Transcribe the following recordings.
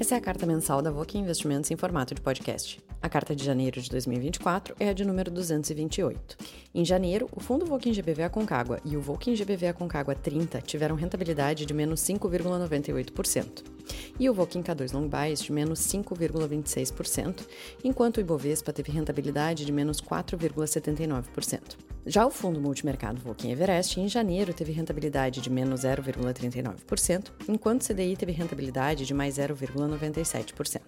Essa é a carta mensal da Voque Investimentos em formato de podcast. A carta de janeiro de 2024 é a de número 228. Em janeiro, o fundo Voquin GBV Aconcagua e o Voquin GBV Aconcagua 30 tiveram rentabilidade de menos 5,98%, e o Voquin K2 Long Bias de menos 5,26%, enquanto o Ibovespa teve rentabilidade de menos 4,79%. Já o fundo multimercado Voquin Everest, em janeiro, teve rentabilidade de menos 0,39%, enquanto o CDI teve rentabilidade de mais 0,97%.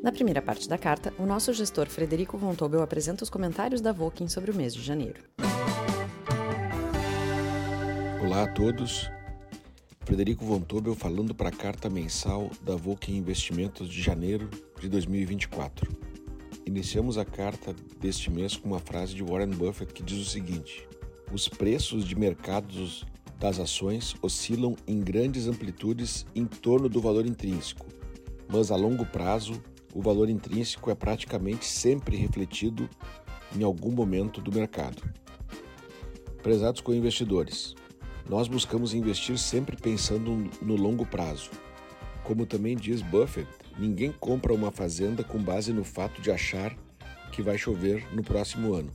Na primeira parte da carta, o nosso gestor Frederico Von Tobel apresenta os comentários da Voquin sobre o mês de janeiro. Olá a todos. Frederico Von Tobel falando para a carta mensal da Voquin Investimentos de janeiro de 2024. Iniciamos a carta deste mês com uma frase de Warren Buffett que diz o seguinte: Os preços de mercados das ações oscilam em grandes amplitudes em torno do valor intrínseco, mas a longo prazo o valor intrínseco é praticamente sempre refletido em algum momento do mercado. Prezados co-investidores, nós buscamos investir sempre pensando no longo prazo. Como também diz Buffett, ninguém compra uma fazenda com base no fato de achar que vai chover no próximo ano.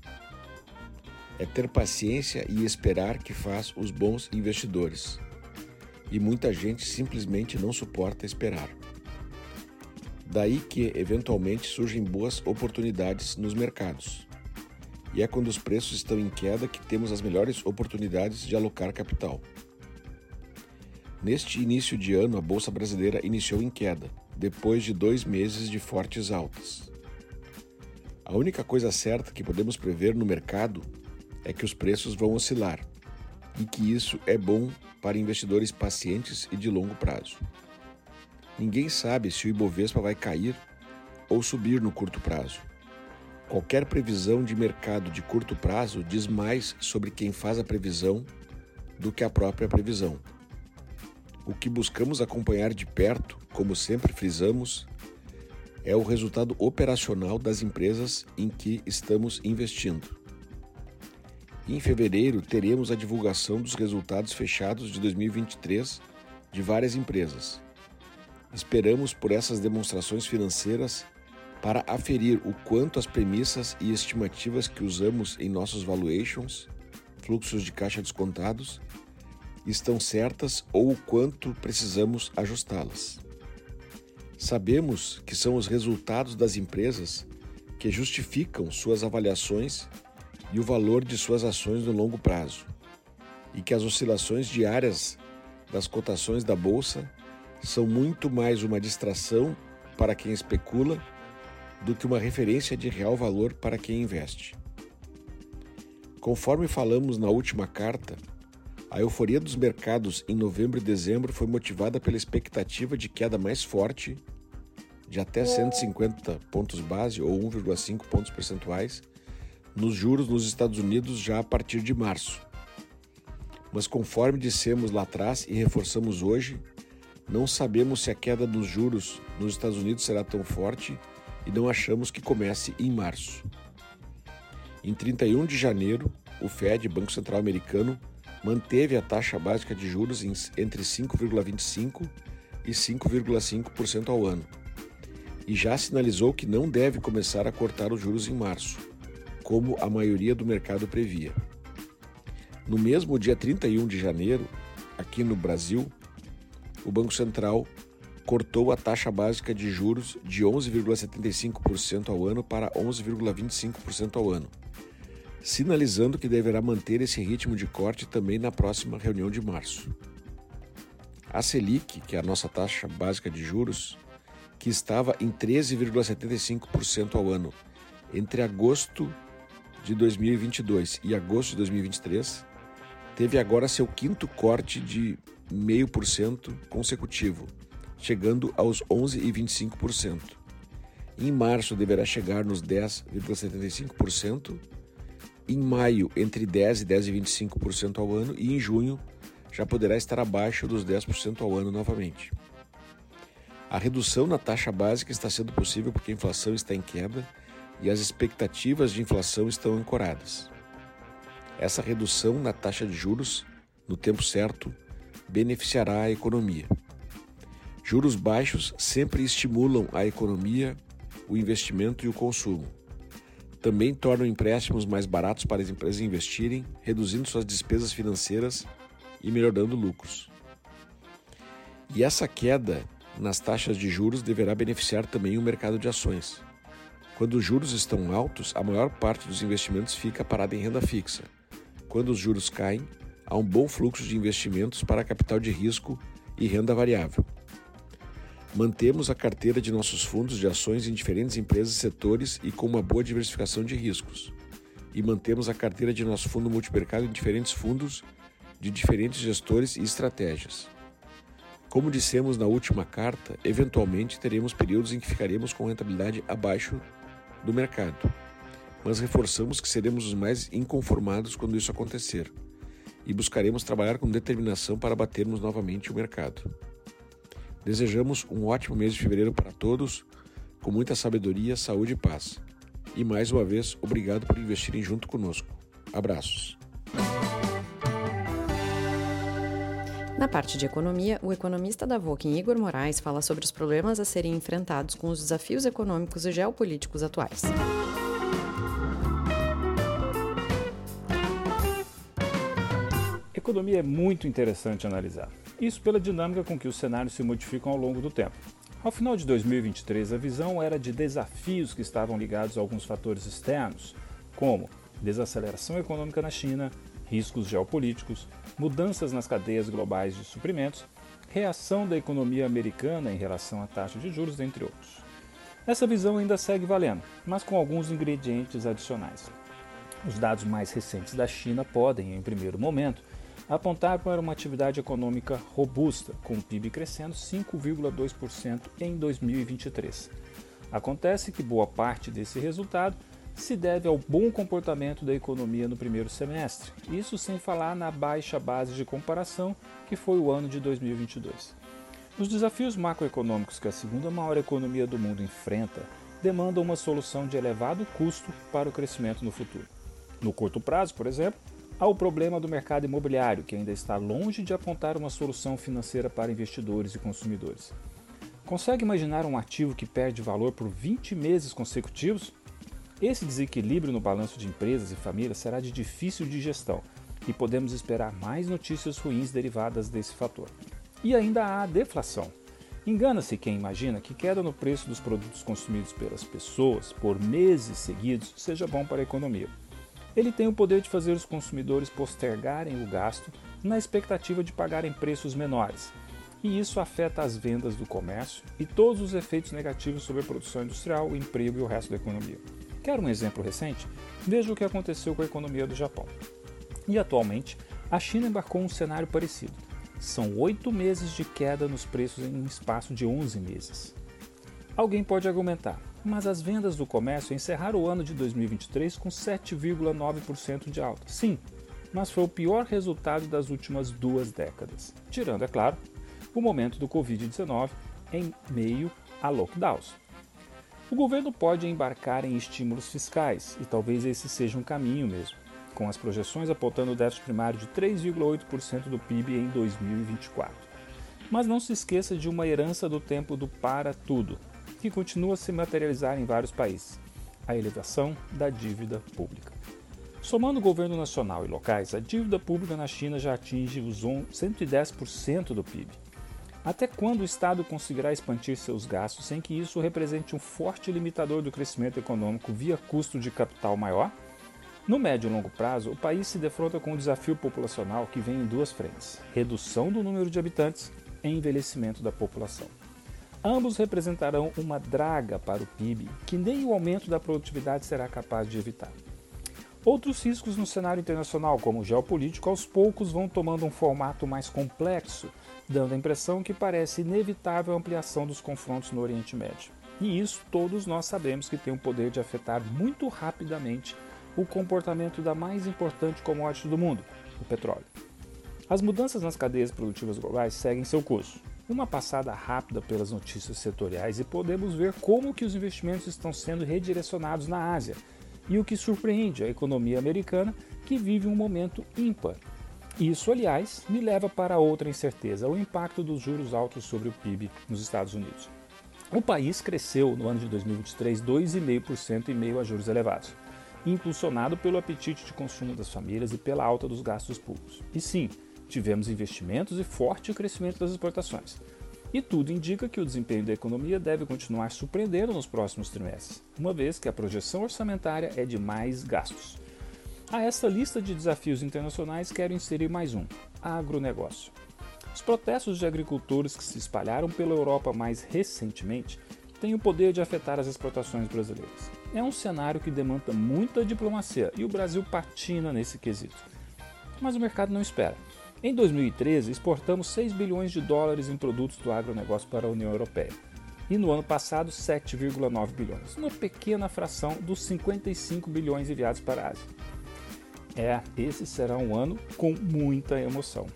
É ter paciência e esperar que faz os bons investidores. E muita gente simplesmente não suporta esperar. Daí que, eventualmente, surgem boas oportunidades nos mercados. E é quando os preços estão em queda que temos as melhores oportunidades de alocar capital. Neste início de ano, a Bolsa Brasileira iniciou em queda, depois de dois meses de fortes altas. A única coisa certa que podemos prever no mercado é que os preços vão oscilar e que isso é bom para investidores pacientes e de longo prazo. Ninguém sabe se o Ibovespa vai cair ou subir no curto prazo. Qualquer previsão de mercado de curto prazo diz mais sobre quem faz a previsão do que a própria previsão. O que buscamos acompanhar de perto, como sempre frisamos, é o resultado operacional das empresas em que estamos investindo. Em fevereiro, teremos a divulgação dos resultados fechados de 2023 de várias empresas. Esperamos por essas demonstrações financeiras para aferir o quanto as premissas e estimativas que usamos em nossos valuations, fluxos de caixa descontados, estão certas ou o quanto precisamos ajustá-las. Sabemos que são os resultados das empresas que justificam suas avaliações e o valor de suas ações no longo prazo, e que as oscilações diárias das cotações da bolsa são muito mais uma distração para quem especula do que uma referência de real valor para quem investe. Conforme falamos na última carta, a euforia dos mercados em novembro e dezembro foi motivada pela expectativa de queda mais forte, de até 150 pontos base ou 1,5 pontos percentuais, nos juros nos Estados Unidos já a partir de março. Mas conforme dissemos lá atrás e reforçamos hoje, não sabemos se a queda dos juros nos Estados Unidos será tão forte e não achamos que comece em março. Em 31 de janeiro, o Fed, Banco Central Americano, manteve a taxa básica de juros entre 5,25% e 5,5% ao ano, e já sinalizou que não deve começar a cortar os juros em março, como a maioria do mercado previa. No mesmo dia 31 de janeiro, aqui no Brasil, o Banco Central cortou a taxa básica de juros de 11,75% ao ano para 11,25% ao ano sinalizando que deverá manter esse ritmo de corte também na próxima reunião de março. A Selic, que é a nossa taxa básica de juros, que estava em 13,75% ao ano entre agosto de 2022 e agosto de 2023, teve agora seu quinto corte de 0,5% consecutivo, chegando aos 11,25%. Em março deverá chegar nos 10,75% em maio entre 10 e 10,25% ao ano e em junho já poderá estar abaixo dos 10% ao ano novamente. A redução na taxa básica está sendo possível porque a inflação está em queda e as expectativas de inflação estão ancoradas. Essa redução na taxa de juros, no tempo certo, beneficiará a economia. Juros baixos sempre estimulam a economia, o investimento e o consumo. Também tornam empréstimos mais baratos para as empresas investirem, reduzindo suas despesas financeiras e melhorando lucros. E essa queda nas taxas de juros deverá beneficiar também o mercado de ações. Quando os juros estão altos, a maior parte dos investimentos fica parada em renda fixa. Quando os juros caem, há um bom fluxo de investimentos para capital de risco e renda variável. Mantemos a carteira de nossos fundos de ações em diferentes empresas e setores e com uma boa diversificação de riscos. E mantemos a carteira de nosso fundo multimercado em diferentes fundos de diferentes gestores e estratégias. Como dissemos na última carta, eventualmente teremos períodos em que ficaremos com rentabilidade abaixo do mercado, mas reforçamos que seremos os mais inconformados quando isso acontecer e buscaremos trabalhar com determinação para batermos novamente o mercado. Desejamos um ótimo mês de fevereiro para todos, com muita sabedoria, saúde e paz. E mais uma vez, obrigado por investirem junto conosco. Abraços. Na parte de economia, o economista da Voking Igor Moraes fala sobre os problemas a serem enfrentados com os desafios econômicos e geopolíticos atuais. Economia é muito interessante analisar. Isso pela dinâmica com que os cenários se modificam ao longo do tempo. Ao final de 2023, a visão era de desafios que estavam ligados a alguns fatores externos, como desaceleração econômica na China, riscos geopolíticos, mudanças nas cadeias globais de suprimentos, reação da economia americana em relação à taxa de juros, entre outros. Essa visão ainda segue valendo, mas com alguns ingredientes adicionais. Os dados mais recentes da China podem, em primeiro momento, apontar para uma atividade econômica robusta, com o PIB crescendo 5,2% em 2023. Acontece que boa parte desse resultado se deve ao bom comportamento da economia no primeiro semestre, isso sem falar na baixa base de comparação que foi o ano de 2022. Os desafios macroeconômicos que a segunda maior economia do mundo enfrenta demandam uma solução de elevado custo para o crescimento no futuro. No curto prazo, por exemplo, há o problema do mercado imobiliário, que ainda está longe de apontar uma solução financeira para investidores e consumidores. Consegue imaginar um ativo que perde valor por 20 meses consecutivos? Esse desequilíbrio no balanço de empresas e famílias será de difícil digestão e podemos esperar mais notícias ruins derivadas desse fator. E ainda há a deflação. Engana-se quem imagina que queda no preço dos produtos consumidos pelas pessoas por meses seguidos seja bom para a economia. Ele tem o poder de fazer os consumidores postergarem o gasto na expectativa de pagarem preços menores. E isso afeta as vendas do comércio e todos os efeitos negativos sobre a produção industrial, o emprego e o resto da economia. Quer um exemplo recente? Veja o que aconteceu com a economia do Japão. E atualmente, a China embarcou um cenário parecido. São oito meses de queda nos preços em um espaço de 11 meses. Alguém pode argumentar, mas as vendas do comércio encerraram o ano de 2023 com 7,9% de alta. Sim, mas foi o pior resultado das últimas duas décadas, tirando, é claro, o momento do Covid-19 em meio a lockdowns. O governo pode embarcar em estímulos fiscais, e talvez esse seja um caminho mesmo, com as projeções apontando o déficit primário de 3,8% do PIB em 2024. Mas não se esqueça de uma herança do tempo do para tudo, que continua a se materializar em vários países: a elevação da dívida pública. Somando o governo nacional e locais, a dívida pública na China já atinge os 110% do PIB. Até quando o Estado conseguirá expandir seus gastos sem que isso represente um forte limitador do crescimento econômico via custo de capital maior? No médio e longo prazo, o país se defronta com um desafio populacional que vem em duas frentes: redução do número de habitantes e envelhecimento da população. Ambos representarão uma draga para o PIB que nem o aumento da produtividade será capaz de evitar. Outros riscos no cenário internacional, como o geopolítico, aos poucos vão tomando um formato mais complexo, dando a impressão que parece inevitável a ampliação dos confrontos no Oriente Médio. E isso todos nós sabemos que tem o poder de afetar muito rapidamente o comportamento da mais importante commodity do mundo, o petróleo. As mudanças nas cadeias produtivas globais seguem seu curso. Uma passada rápida pelas notícias setoriais e podemos ver como que os investimentos estão sendo redirecionados na Ásia, e o que surpreende a economia americana, que vive um momento ímpar. Isso, aliás, me leva para outra incerteza: o impacto dos juros altos sobre o PIB nos Estados Unidos. O país cresceu no ano de 2023 2,5% em meio a juros elevados, impulsionado pelo apetite de consumo das famílias e pela alta dos gastos públicos. E sim, tivemos investimentos e forte crescimento das exportações. E tudo indica que o desempenho da economia deve continuar surpreendendo nos próximos trimestres, uma vez que a projeção orçamentária é de mais gastos. A esta lista de desafios internacionais quero inserir mais um: agronegócio. Os protestos de agricultores que se espalharam pela Europa mais recentemente têm o poder de afetar as exportações brasileiras. É um cenário que demanda muita diplomacia e o Brasil patina nesse quesito. Mas o mercado não espera. Em 2013, exportamos 6 bilhões de dólares em produtos do agronegócio para a União Europeia. E no ano passado, 7,9 bilhões, uma pequena fração dos 55 bilhões enviados para a Ásia. É, esse será um ano com muita emoção.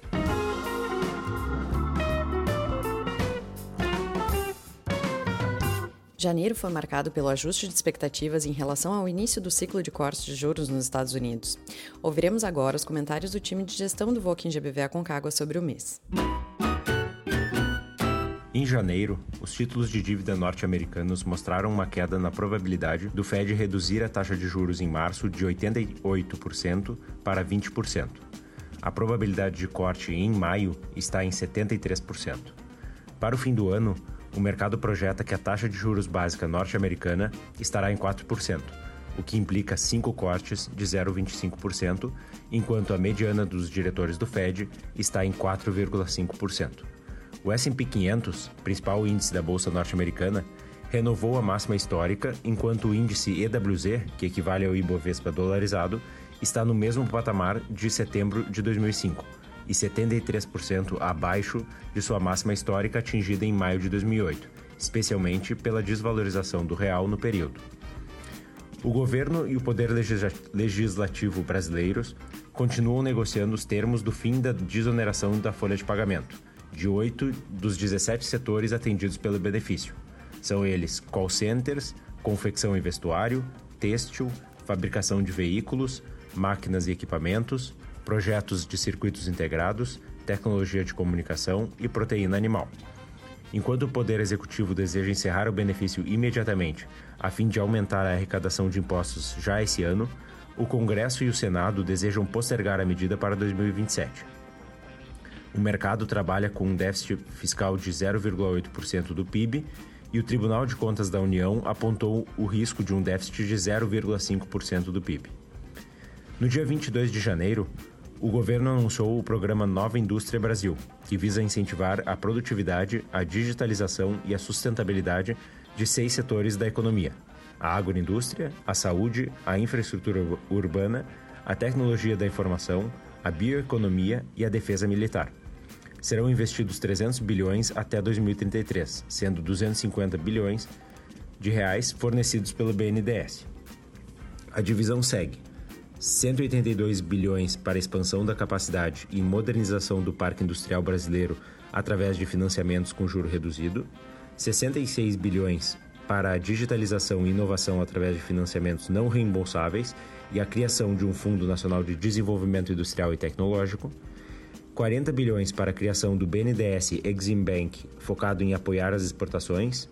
Janeiro foi marcado pelo ajuste de expectativas em relação ao início do ciclo de cortes de juros nos Estados Unidos. Ouviremos agora os comentários do time de gestão do Voking GBV Aconcagua sobre o mês. Em janeiro, os títulos de dívida norte-americanos mostraram uma queda na probabilidade do Fed reduzir a taxa de juros em março de 88% para 20%. A probabilidade de corte em maio está em 73%. Para o fim do ano, o mercado projeta que a taxa de juros básica norte-americana estará em 4%, o que implica cinco cortes de 0,25%, enquanto a mediana dos diretores do Fed está em 4,5%. O S&P 500, principal índice da bolsa norte-americana, renovou a máxima histórica, enquanto o índice EWZ, que equivale ao Ibovespa dolarizado, está no mesmo patamar de setembro de 2005 e 73% abaixo de sua máxima histórica atingida em maio de 2008, especialmente pela desvalorização do real no período. O governo e o poder legislativo brasileiros continuam negociando os termos do fim da desoneração da folha de pagamento, de oito dos 17 setores atendidos pelo benefício. São eles call centers, confecção e vestuário, têxtil, fabricação de veículos, máquinas e equipamentos, projetos de circuitos integrados, tecnologia de comunicação e proteína animal. Enquanto o Poder Executivo deseja encerrar o benefício imediatamente, a fim de aumentar a arrecadação de impostos já esse ano, o Congresso e o Senado desejam postergar a medida para 2027. O mercado trabalha com um déficit fiscal de 0,8% do PIB e o Tribunal de Contas da União apontou o risco de um déficit de 0,5% do PIB. No dia 22 de janeiro, o governo anunciou o programa Nova Indústria Brasil, que visa incentivar a produtividade, a digitalização e a sustentabilidade de seis setores da economia: a agroindústria, a saúde, a infraestrutura urbana, a tecnologia da informação, a bioeconomia e a defesa militar. Serão investidos 300 bilhões até 2033, sendo 250 bilhões de reais fornecidos pelo BNDES. A divisão segue 182 bilhões para expansão da capacidade e modernização do parque industrial brasileiro através de financiamentos com juro reduzido, 66 bilhões para a digitalização e inovação através de financiamentos não reembolsáveis e a criação de um Fundo Nacional de Desenvolvimento Industrial e Tecnológico, 40 bilhões para a criação do BNDES Exim Bank, focado em apoiar as exportações,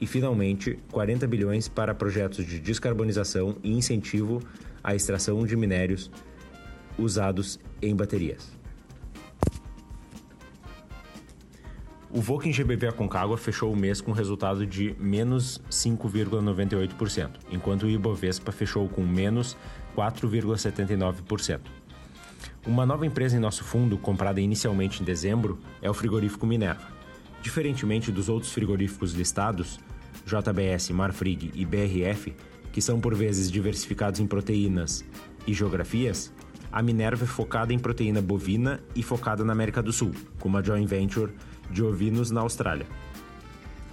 e finalmente 40 bilhões para projetos de descarbonização e incentivo a extração de minérios usados em baterias. O Voking GBV Aconcagua fechou o mês com resultado de menos 5,98%, enquanto o Ibovespa fechou com menos 4,79%. Uma nova empresa em nosso fundo, comprada inicialmente em dezembro, é o frigorífico Minerva. Diferentemente dos outros frigoríficos listados, JBS, Marfrig e BRF, que são por vezes diversificados em proteínas e geografias, a Minerva é focada em proteína bovina e focada na América do Sul, com uma joint venture de ovinos na Austrália.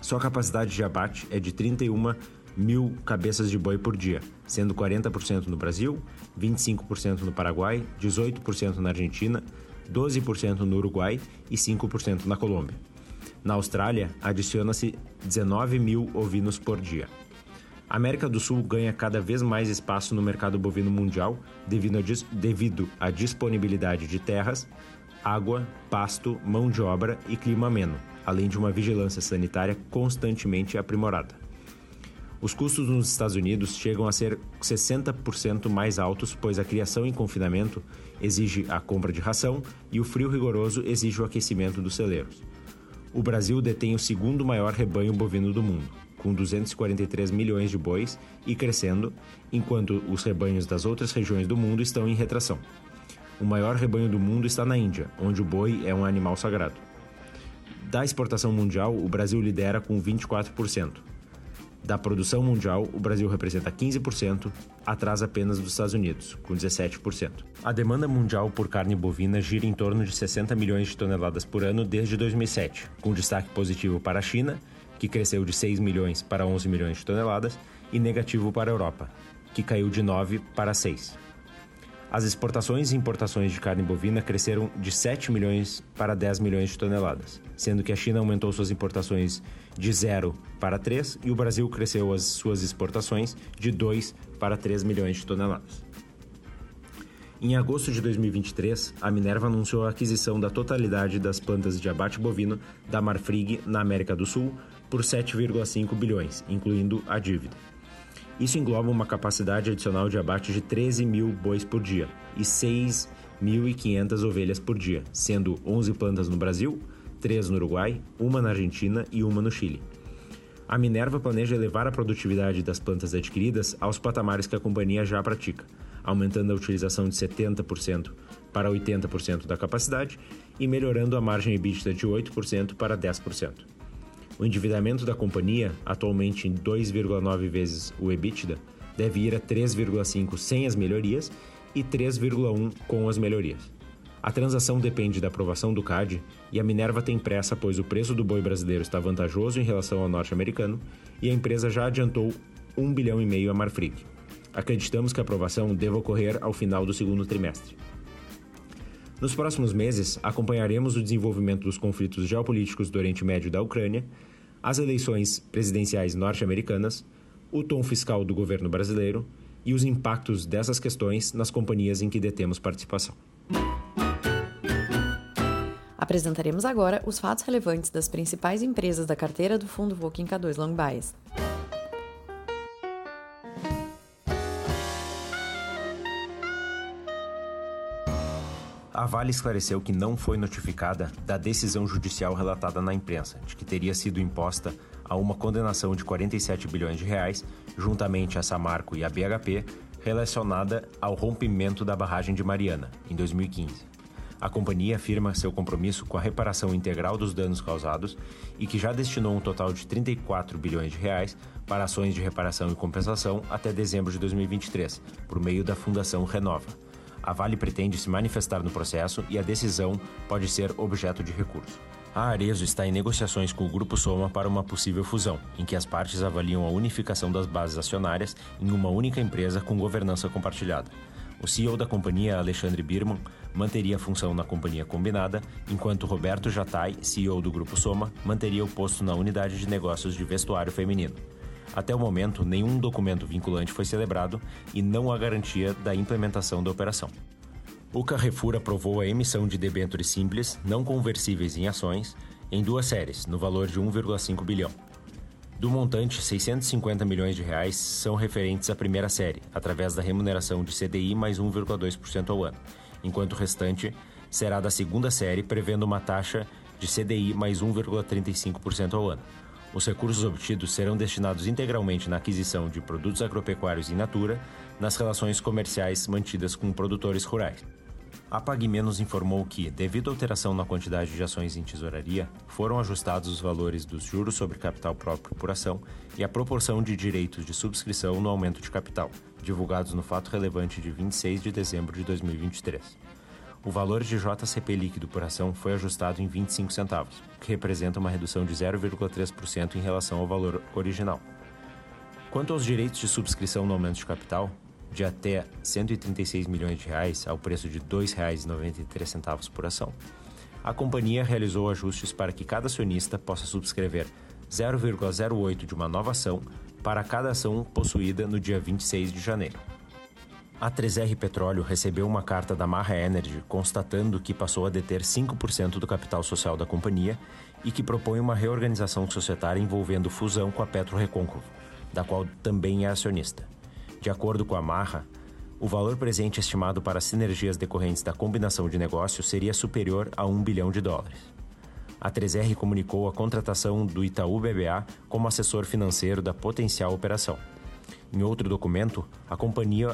Sua capacidade de abate é de 31 mil cabeças de boi por dia, sendo 40% no Brasil, 25% no Paraguai, 18% na Argentina, 12% no Uruguai e 5% na Colômbia. Na Austrália, adiciona-se 19 mil ovinos por dia. A América do Sul ganha cada vez mais espaço no mercado bovino mundial devido à, devido à disponibilidade de terras, água, pasto, mão de obra e clima ameno, além de uma vigilância sanitária constantemente aprimorada. Os custos nos Estados Unidos chegam a ser 60% mais altos, pois a criação em confinamento exige a compra de ração e o frio rigoroso exige o aquecimento dos celeiros. O Brasil detém o segundo maior rebanho bovino do mundo, com 243 milhões de bois e crescendo, enquanto os rebanhos das outras regiões do mundo estão em retração. O maior rebanho do mundo está na Índia, onde o boi é um animal sagrado. Da exportação mundial, o Brasil lidera com 24%. Da produção mundial, o Brasil representa 15%, atrás apenas dos Estados Unidos, com 17%. A demanda mundial por carne bovina gira em torno de 60 milhões de toneladas por ano desde 2007, com destaque positivo para a China que cresceu de 6 milhões para 11 milhões de toneladas, e negativo para a Europa, que caiu de 9 para 6. As exportações e importações de carne bovina cresceram de 7 milhões para 10 milhões de toneladas, sendo que a China aumentou suas importações de 0 para 3 e o Brasil cresceu as suas exportações de 2 para 3 milhões de toneladas. Em agosto de 2023, a Minerva anunciou a aquisição da totalidade das plantas de abate bovino da Marfrig na América do Sul por 7,5 bilhões, incluindo a dívida. Isso engloba uma capacidade adicional de abate de 13 mil bois por dia e 6.500 ovelhas por dia, sendo 11 plantas no Brasil, 3 no Uruguai, uma na Argentina e uma no Chile. A Minerva planeja elevar a produtividade das plantas adquiridas aos patamares que a companhia já pratica, aumentando a utilização de 70% para 80% da capacidade e melhorando a margem EBITDA de 8% para 10%. O endividamento da companhia, atualmente em 2,9 vezes o EBITDA, deve ir a 3,5 sem as melhorias e 3,1 com as melhorias. A transação depende da aprovação do CAD e a Minerva tem pressa, pois o preço do boi brasileiro está vantajoso em relação ao norte-americano e a empresa já adiantou 1 bilhão e meio a Marfrig. Acreditamos que a aprovação deva ocorrer ao final do segundo trimestre. Nos próximos meses, acompanharemos o desenvolvimento dos conflitos geopolíticos do Oriente Médio e da Ucrânia, as eleições presidenciais norte-americanas, o tom fiscal do governo brasileiro e os impactos dessas questões nas companhias em que detemos participação. Apresentaremos agora os fatos relevantes das principais empresas da carteira do fundo Voking K2 Long Bias. A Vale esclareceu que não foi notificada da decisão judicial relatada na imprensa, de que teria sido imposta a uma condenação de 47 bilhões de reais, juntamente a Samarco e a BHP, relacionada ao rompimento da barragem de Mariana, em 2015. A companhia afirma seu compromisso com a reparação integral dos danos causados e que já destinou um total de 34 bilhões de reais para ações de reparação e compensação até dezembro de 2023, por meio da Fundação Renova a Vale pretende se manifestar no processo e a decisão pode ser objeto de recurso. A Arezo está em negociações com o Grupo Soma para uma possível fusão, em que as partes avaliam a unificação das bases acionárias em uma única empresa com governança compartilhada. O CEO da companhia, Alexandre Birman, manteria a função na companhia combinada, enquanto Roberto Jatai, CEO do Grupo Soma, manteria o posto na unidade de negócios de vestuário feminino. Até o momento, nenhum documento vinculante foi celebrado e não há garantia da implementação da operação. O Carrefour aprovou a emissão de debêntures simples, não conversíveis em ações, em duas séries, no valor de 1,5 bilhão. Do montante, 650 milhões de reais são referentes à primeira série, através da remuneração de CDI mais 1,2% ao ano, enquanto o restante será da segunda série, prevendo uma taxa de CDI mais 1,35% ao ano. Os recursos obtidos serão destinados integralmente na aquisição de produtos agropecuários in natura nas relações comerciais mantidas com produtores rurais. A PagMenos informou que, devido à alteração na quantidade de ações em tesouraria, foram ajustados os valores dos juros sobre capital próprio por ação e a proporção de direitos de subscrição no aumento de capital, divulgados no fato relevante de 26 de dezembro de 2023 o valor de JCP líquido por ação foi ajustado em 25 centavos, que representa uma redução de 0,3% em relação ao valor original. Quanto aos direitos de subscrição no aumento de capital, de até 136 milhões de reais ao preço de R$ 2,93 por ação, a companhia realizou ajustes para que cada acionista possa subscrever 0,08 de uma nova ação para cada ação possuída no dia 26 de janeiro. A 3R Petróleo recebeu uma carta da Marra Energy constatando que passou a deter 5% do capital social da companhia e que propõe uma reorganização societária envolvendo fusão com a Petro Recôncavo, da qual também é acionista. De acordo com a Marra, o valor presente estimado para as sinergias decorrentes da combinação de negócios seria superior a 1 bilhão de dólares. A 3R comunicou a contratação do Itaú BBA como assessor financeiro da potencial operação. Em outro documento, a companhia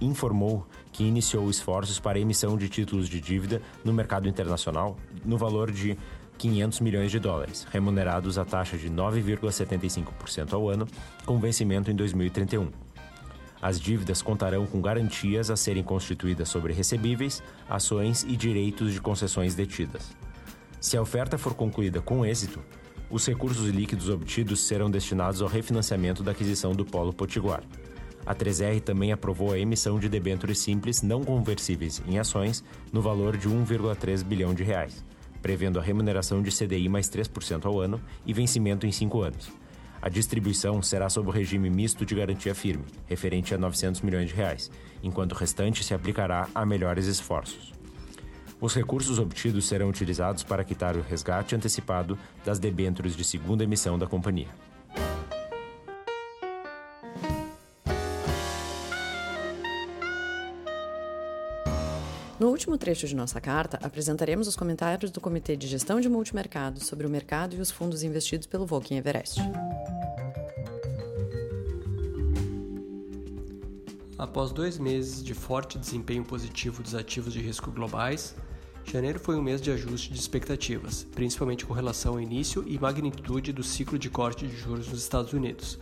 informou que iniciou esforços para a emissão de títulos de dívida no mercado internacional no valor de 500 milhões de dólares, remunerados à taxa de 9,75% ao ano, com vencimento em 2031. As dívidas contarão com garantias a serem constituídas sobre recebíveis, ações e direitos de concessões detidas. Se a oferta for concluída com êxito, os recursos líquidos obtidos serão destinados ao refinanciamento da aquisição do Polo Potiguar. A 3R também aprovou a emissão de debêntures simples não conversíveis em ações no valor de 1,3 bilhão de reais, prevendo a remuneração de CDI mais 3% ao ano e vencimento em 5 anos. A distribuição será sob o regime misto de garantia firme, referente a 900 milhões de reais, enquanto o restante se aplicará a melhores esforços. Os recursos obtidos serão utilizados para quitar o resgate antecipado das debêntures de segunda emissão da companhia. No último trecho de nossa carta, apresentaremos os comentários do Comitê de Gestão de Multimercados sobre o mercado e os fundos investidos pelo Volkswagen Everest. Após dois meses de forte desempenho positivo dos ativos de risco globais, Janeiro foi um mês de ajuste de expectativas, principalmente com relação ao início e magnitude do ciclo de corte de juros nos Estados Unidos,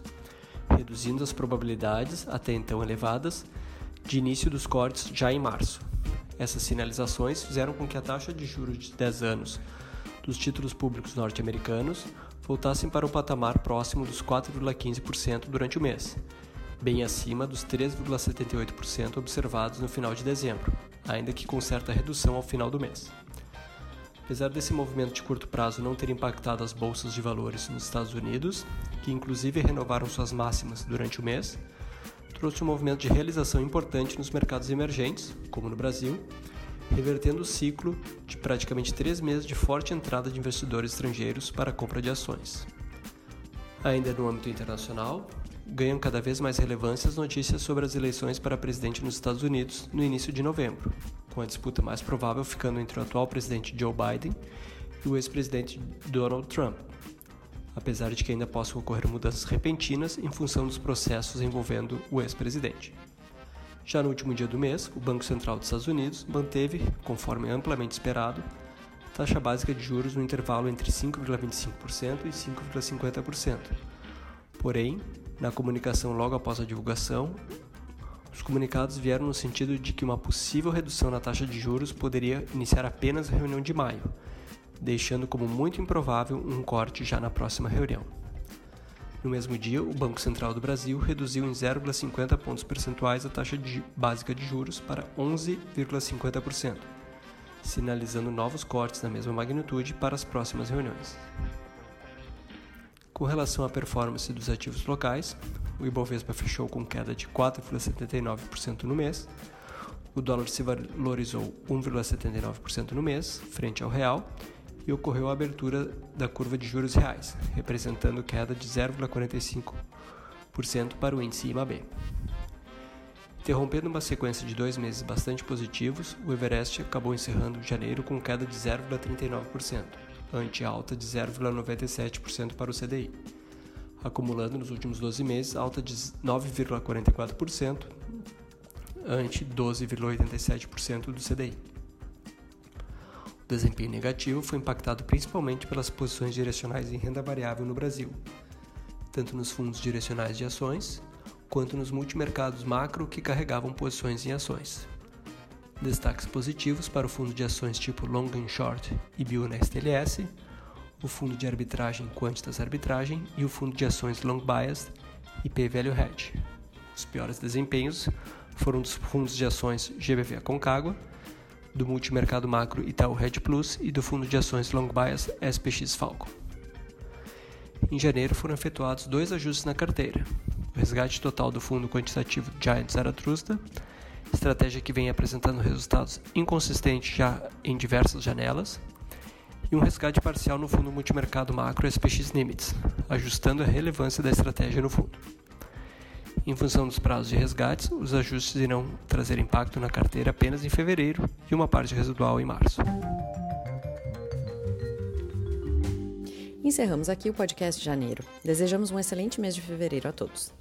reduzindo as probabilidades, até então elevadas, de início dos cortes já em março. Essas sinalizações fizeram com que a taxa de juros de 10 anos dos títulos públicos norte-americanos voltassem para o patamar próximo dos 4,15% durante o mês, bem acima dos 3,78% observados no final de dezembro ainda que com certa redução ao final do mês. Apesar desse movimento de curto prazo não ter impactado as bolsas de valores nos Estados Unidos, que inclusive renovaram suas máximas durante o mês, trouxe um movimento de realização importante nos mercados emergentes, como no Brasil, revertendo o ciclo de praticamente três meses de forte entrada de investidores estrangeiros para a compra de ações. Ainda no âmbito internacional, ganham cada vez mais relevância as notícias sobre as eleições para presidente nos Estados Unidos no início de novembro, com a disputa mais provável ficando entre o atual presidente Joe Biden e o ex-presidente Donald Trump, apesar de que ainda possam ocorrer mudanças repentinas em função dos processos envolvendo o ex-presidente. Já no último dia do mês, o Banco Central dos Estados Unidos manteve, conforme amplamente esperado, taxa básica de juros no intervalo entre 5,25% e 5,50%. Porém, na comunicação logo após a divulgação, os comunicados vieram no sentido de que uma possível redução na taxa de juros poderia iniciar apenas a reunião de maio, deixando como muito improvável um corte já na próxima reunião. No mesmo dia, o Banco Central do Brasil reduziu em 0,50 pontos percentuais a taxa de básica de juros para 11,50%, sinalizando novos cortes na mesma magnitude para as próximas reuniões. Com relação à performance dos ativos locais, o Ibovespa fechou com queda de 4,79% no mês, o dólar se valorizou 1,79% no mês, frente ao real, e ocorreu a abertura da curva de juros reais, representando queda de 0,45% para o índice IMAB. Interrompendo uma sequência de dois meses bastante positivos, o Everest acabou encerrando janeiro com queda de 0,39% ante alta de 0,97% para o CDI, acumulando nos últimos 12 meses alta de 9,44% ante 12,87% do CDI. O desempenho negativo foi impactado principalmente pelas posições direcionais em renda variável no Brasil, tanto nos fundos direcionais de ações quanto nos multimercados macro que carregavam posições em ações. Destaques positivos para o fundo de ações tipo Long and Short e Bionext LS, o fundo de arbitragem Quantitas Arbitragem e o fundo de ações Long Bias e P Value Hedge. Os piores desempenhos foram dos fundos de ações GBV Concagua, do multimercado macro Itaú Hedge Plus e do fundo de ações Long Bias SPX Falcon. em janeiro foram efetuados dois ajustes na carteira. O resgate total do fundo quantitativo Giant Zaratustra, estratégia que vem apresentando resultados inconsistentes já em diversas janelas, e um resgate parcial no fundo multimercado macro SPX Limits, ajustando a relevância da estratégia no fundo. Em função dos prazos de resgates, os ajustes irão trazer impacto na carteira apenas em fevereiro e uma parte residual em março. Encerramos aqui o podcast de janeiro. Desejamos um excelente mês de fevereiro a todos.